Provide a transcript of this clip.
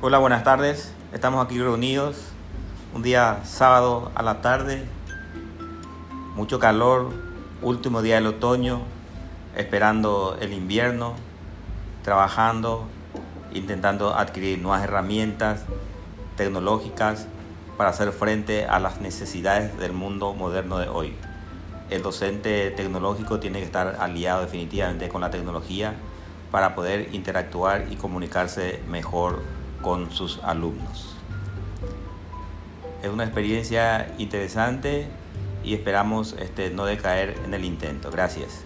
Hola, buenas tardes. Estamos aquí reunidos un día sábado a la tarde. Mucho calor, último día del otoño, esperando el invierno, trabajando, intentando adquirir nuevas herramientas tecnológicas para hacer frente a las necesidades del mundo moderno de hoy. El docente tecnológico tiene que estar aliado definitivamente con la tecnología para poder interactuar y comunicarse mejor con sus alumnos. Es una experiencia interesante y esperamos este, no decaer en el intento. Gracias.